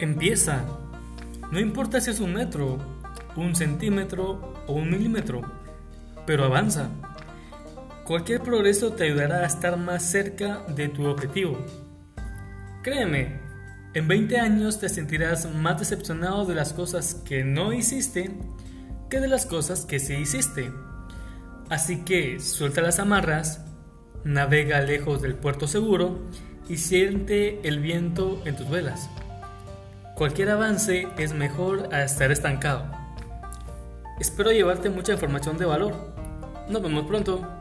Empieza. No importa si es un metro, un centímetro o un milímetro, pero avanza. Cualquier progreso te ayudará a estar más cerca de tu objetivo. Créeme, en 20 años te sentirás más decepcionado de las cosas que no hiciste que de las cosas que sí hiciste. Así que suelta las amarras, navega lejos del puerto seguro y siente el viento en tus velas. Cualquier avance es mejor a estar estancado. Espero llevarte mucha información de valor. Nos vemos pronto.